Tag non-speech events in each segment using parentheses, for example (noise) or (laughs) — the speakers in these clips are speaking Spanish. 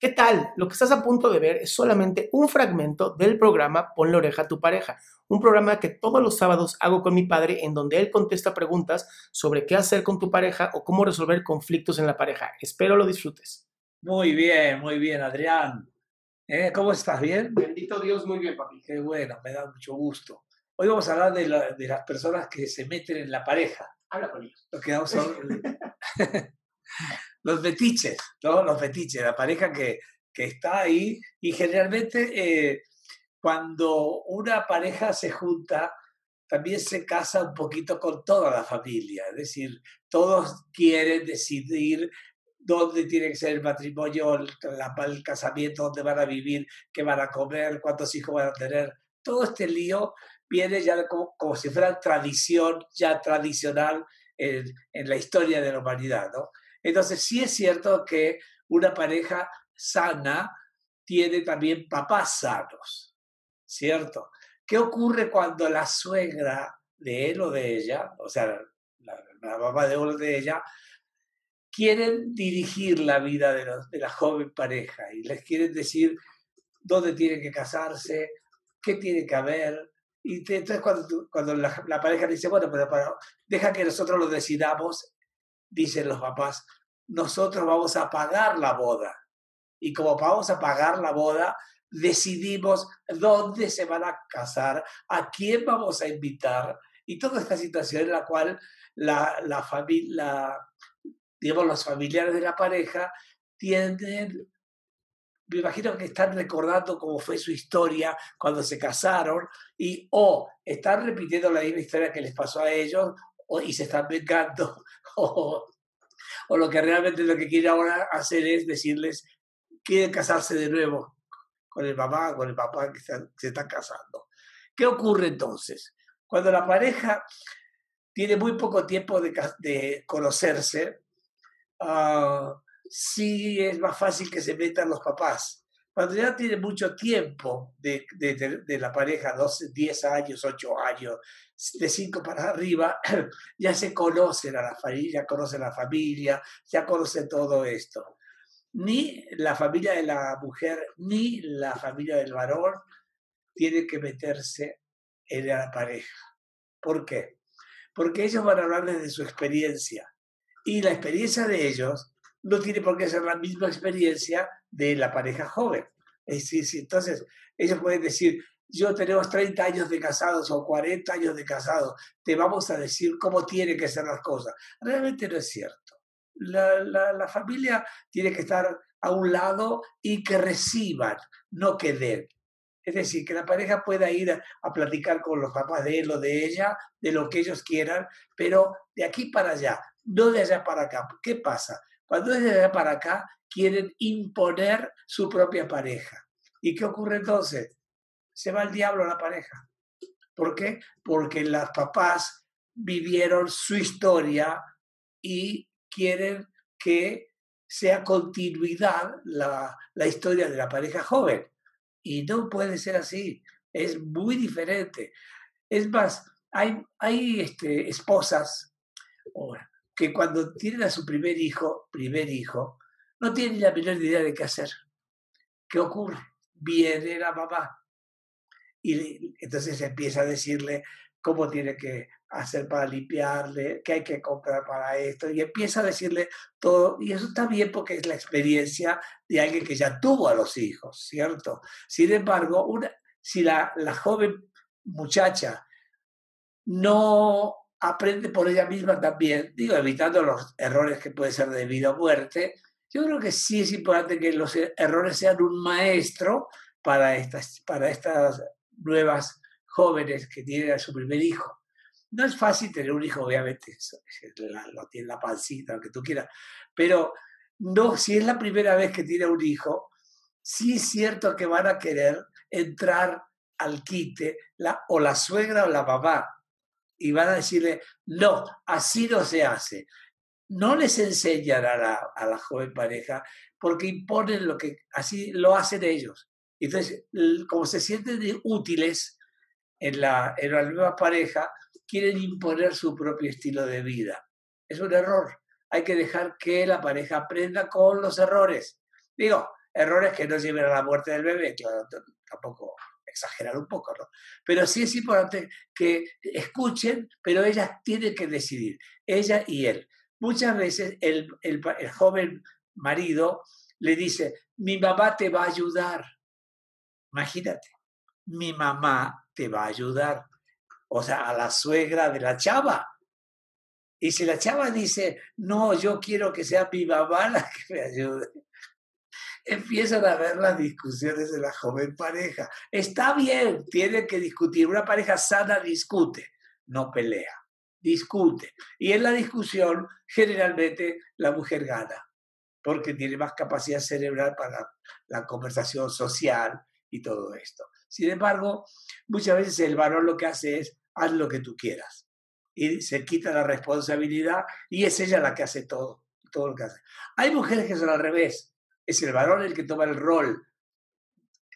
¿Qué tal? Lo que estás a punto de ver es solamente un fragmento del programa Pon la oreja a tu pareja, un programa que todos los sábados hago con mi padre en donde él contesta preguntas sobre qué hacer con tu pareja o cómo resolver conflictos en la pareja. Espero lo disfrutes. Muy bien, muy bien, Adrián. ¿Eh? ¿Cómo estás? ¿Bien? Bendito Dios, muy bien, papi. Qué bueno, me da mucho gusto. Hoy vamos a hablar de, la- de las personas que se meten en la pareja. Habla con ellos. Lo que vamos a (laughs) los fetiches, ¿no? Los fetiches, la pareja que, que está ahí y generalmente eh, cuando una pareja se junta, también se casa un poquito con toda la familia, es decir, todos quieren decidir dónde tiene que ser el matrimonio, el, el casamiento, dónde van a vivir, qué van a comer, cuántos hijos van a tener. Todo este lío viene ya como, como si fuera tradición, ya tradicional en, en la historia de la humanidad, ¿no? Entonces sí es cierto que una pareja sana tiene también papás sanos, ¿cierto? ¿Qué ocurre cuando la suegra de él o de ella, o sea, la, mamá de él o de ella, quieren dirigir la vida de, la joven pareja y les quieren decir dónde tienen que casarse, qué tiene que haber? Y te- entonces cuando, cuando la, la pareja dice, bueno, pero deja que nosotros lo decidamos, dicen los papás, nosotros vamos a pagar la boda. Y como vamos a pagar la boda, decidimos dónde se van a casar, a quién vamos a invitar, y toda esta situación en la cual la, la familia, digamos, los familiares de la pareja tienden, me imagino que están recordando cómo fue su historia cuando se casaron, y o están repitiendo la misma historia que les pasó a ellos, o, y se están vengando, (laughs) o, o lo que realmente lo que quiere ahora hacer es decirles, quieren casarse de nuevo con el mamá, con el papá que se están casando. ¿Qué ocurre entonces? Cuando la pareja tiene muy poco tiempo de conocerse, ah, sí es más fácil que se metan los papás. Cuando ya tiene mucho tiempo de, de- la pareja, 12, 10 años, 8 años, de 5 para arriba, (clears throat) ya se conocen a la familia, conocen a la familia, ya conocen todo esto. Ni la familia de la mujer, ni la familia del varón tiene que meterse en la pareja. ¿Por qué? Porque ellos van a hablarles de su experiencia. Y la experiencia de ellos no tiene por qué ser la misma experiencia de la pareja joven. Es decir, si entonces ellos pueden decir, yo tenemos 30 años de casados o 40 años de casados, te vamos a decir cómo tienen que ser las cosas. Realmente no es cierto. La, la- familia tiene que estar a un lado y que reciban, no que den. Es decir, que la pareja pueda ir a, a platicar con los papás de él o de ella, de lo que ellos quieran, pero de aquí para allá, no de allá para acá. ¿Qué pasa? Cuando es de allá para acá, quieren imponer su propia pareja. ¿Y qué ocurre entonces? Se va al diablo la pareja. ¿Por qué? Porque los papás vivieron su historia y quieren que sea continuidad la, la historia de la pareja joven. Y no puede ser así. Es muy diferente. Es más, hay, hay este, esposas que cuando tienen a su primer hijo, primer hijo, no tienen la menor idea de qué hacer. ¿Qué ocurre? Viene la mamá. Y entonces empieza a decirle cómo tiene que hacer para limpiarle, qué hay que comprar para esto, y empieza a decirle todo, y eso está bien porque es la experiencia de alguien que ya tuvo a los hijos, ¿cierto? Sin embargo, una, si la, la joven muchacha no aprende por ella misma también, digo, evitando los errores que puede ser de vida o muerte, yo creo que sí es importante que los errores sean un maestro para estas, para estas nuevas jóvenes que tienen a su primer hijo. No es fácil tener un hijo, obviamente, lo tiene la pancita, lo que tú quieras, pero no, si es la primera vez que tiene un hijo, sí es cierto que van a querer entrar al quite o la suegra o la mamá y van a decirle, no, así no se hace. No les enseñan a la, a la joven pareja porque imponen lo que así lo hacen ellos. Entonces, como se sienten útiles en la, en la nueva pareja, quieren imponer su propio estilo de vida. Es un error. Hay que dejar que la pareja aprenda con los errores. Digo, errores que no lleven a la muerte del bebé, claro, tampoco exagerar un poco, ¿no? Pero sí es importante que escuchen, pero ellas tienen que decidir, ella y él. Muchas veces el, el, joven marido le dice, mi mamá te va a ayudar. Imagínate, mi mamá te va a ayudar. O sea, a la suegra de la chava. Y si la chava dice, no, yo quiero que sea mi mamá la que me ayude, empiezan a ver las discusiones de la joven pareja. Está bien, tiene que discutir. Una pareja sana discute, no pelea, discute. Y en la discusión, generalmente, la mujer gana, porque tiene más capacidad cerebral para la conversación social y todo esto. Sin embargo, muchas veces el varón lo que hace es, haz lo que tú quieras. Y se quita la responsabilidad y es ella la que hace todo, todo lo que hace. Hay mujeres que son al revés es el varón el que toma el rol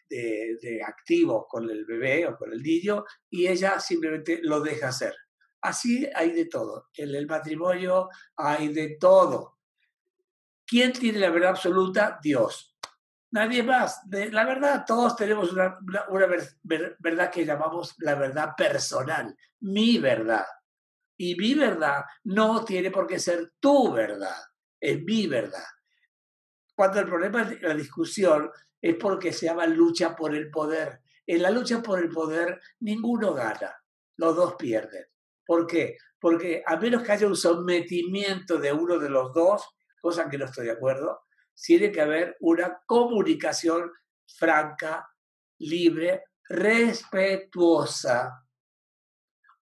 de, activo con el bebé o con el niño y ella simplemente lo deja hacer. Así hay de todo. En el matrimonio hay de todo. ¿Quién tiene la verdad absoluta? Dios. Nadie más. De, la verdad, todos tenemos una, una, verdad que llamamos la verdad personal, mi verdad. Y mi verdad no tiene por qué ser tu verdad, es mi verdad. Cuando el problema de la discusión es porque se llama lucha por el poder. En la lucha por el poder ninguno gana, los dos pierden. ¿Por qué? Porque a menos que haya un sometimiento de uno de los dos, cosa que no estoy de acuerdo, tiene que haber una comunicación franca, libre, respetuosa,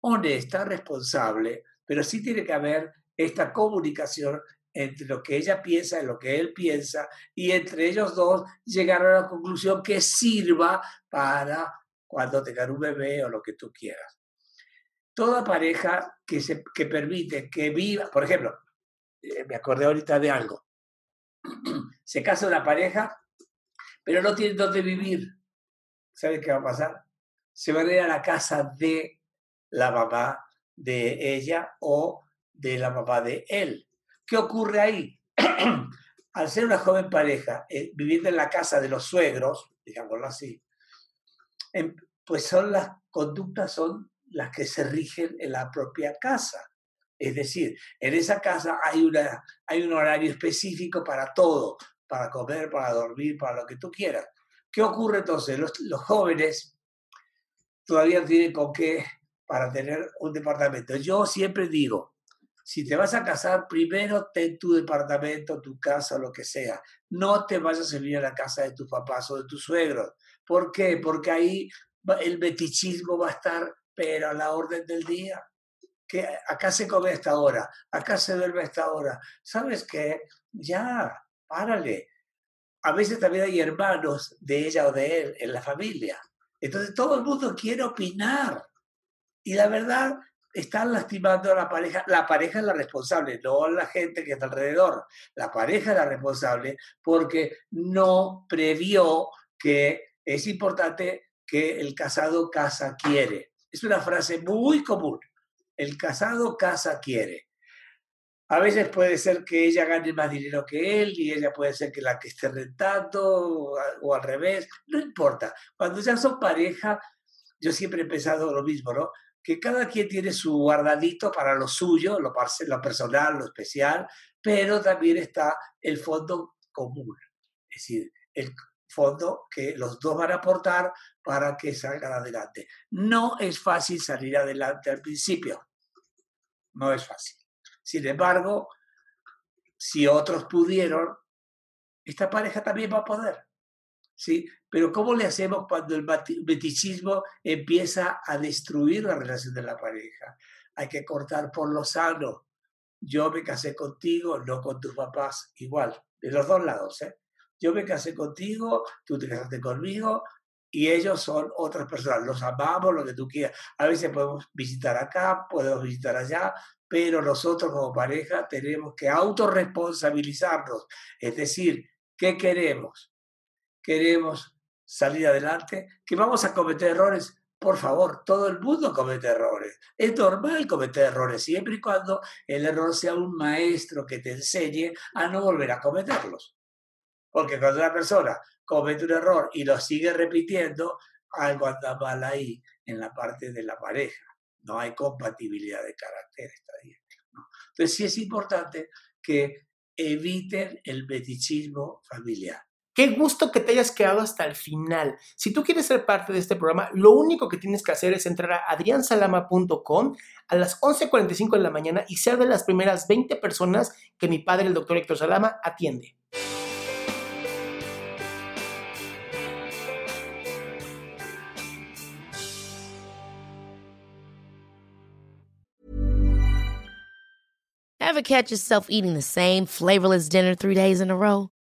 honesta, responsable, pero sí tiene que haber esta comunicación entre lo que ella piensa y lo que él piensa, y entre ellos dos llegar a la conclusión que sirva para cuando tengan un bebé o lo que tú quieras. Toda pareja que, se, que permite que viva, por ejemplo, eh, me acordé ahorita de algo, (clears throat) se casa una pareja, pero no tiene dónde vivir. ¿Sabe qué va a pasar? Se va a ir a la casa de la mamá de ella o de la mamá de él ¿Qué ocurre ahí? (clears throat) Al ser una joven pareja, eh, viviendo en la casa de los suegros, digámoslo así, em, pues son las conductas son las que se rigen en la propia casa. Es decir, en esa casa hay, una, hay un horario específico para todo, para comer, para dormir, para lo que tú quieras. ¿Qué ocurre entonces? Los, los jóvenes todavía tienen con qué para tener un departamento. Yo siempre digo, si te vas a casar, primero ten tu departamento, tu casa, lo que sea. No te vayas a venir a la casa de tus papás o de tus suegros. ¿Por qué? Porque ahí el metichismo va a estar, pero a la orden del día. Que acá se come a esta hora, acá se duerme a esta hora. ¿Sabes qué? Ya, párale. A veces también hay hermanos de ella o de él en la familia. Entonces todo el mundo quiere opinar. Y la verdad, están lastimando a la pareja. La pareja es la responsable, no la gente que está alrededor. La pareja es la responsable porque no previó que es importante que el casado casa quiere. Es una frase muy común. El casado casa quiere. A veces puede ser que ella gane más dinero que él y ella puede ser que la que esté rentando o al revés, no importa. Cuando ya son pareja, yo siempre he pensado lo mismo, ¿no? Que cada quien tiene su guardadito para lo suyo, lo, lo personal, lo especial, pero también está el fondo común, es decir, el fondo que los dos van a aportar para que salgan adelante. No es fácil salir adelante al principio, no es fácil. Sin embargo, si otros pudieron, esta pareja también va a poder. ¿Sí? Pero ¿cómo le hacemos cuando el betichismo empieza a destruir la relación de la pareja? Hay que cortar por lo sano. Yo me casé contigo, no con tus papás, igual, de los dos lados. ¿eh? Yo me casé contigo, tú te casaste conmigo, y ellos son otras personas. Los amamos, lo que tú quieras. A veces podemos visitar acá, podemos visitar allá, pero nosotros como pareja tenemos que autorresponsabilizarnos. Es decir, ¿qué queremos? Queremos salir adelante, que vamos a cometer errores. Por favor, todo el mundo comete errores. Es normal cometer errores, siempre y cuando el error sea un maestro que te enseñe a no volver a cometerlos. Porque cuando una persona comete un error y lo sigue repitiendo, algo anda mal ahí en la parte de la pareja. No hay compatibilidad de carácter. ¿no? Entonces sí es importante que eviten el betichismo familiar. Qué gusto que te hayas quedado hasta el final. Si tú quieres ser parte de este programa, lo único que tienes que hacer es entrar a adriansalama.com a las 11.45 de la mañana y ser de las primeras 20 personas que mi padre, el doctor Héctor Salama, atiende. Ever catch yourself eating the same flavorless dinner three days in a row?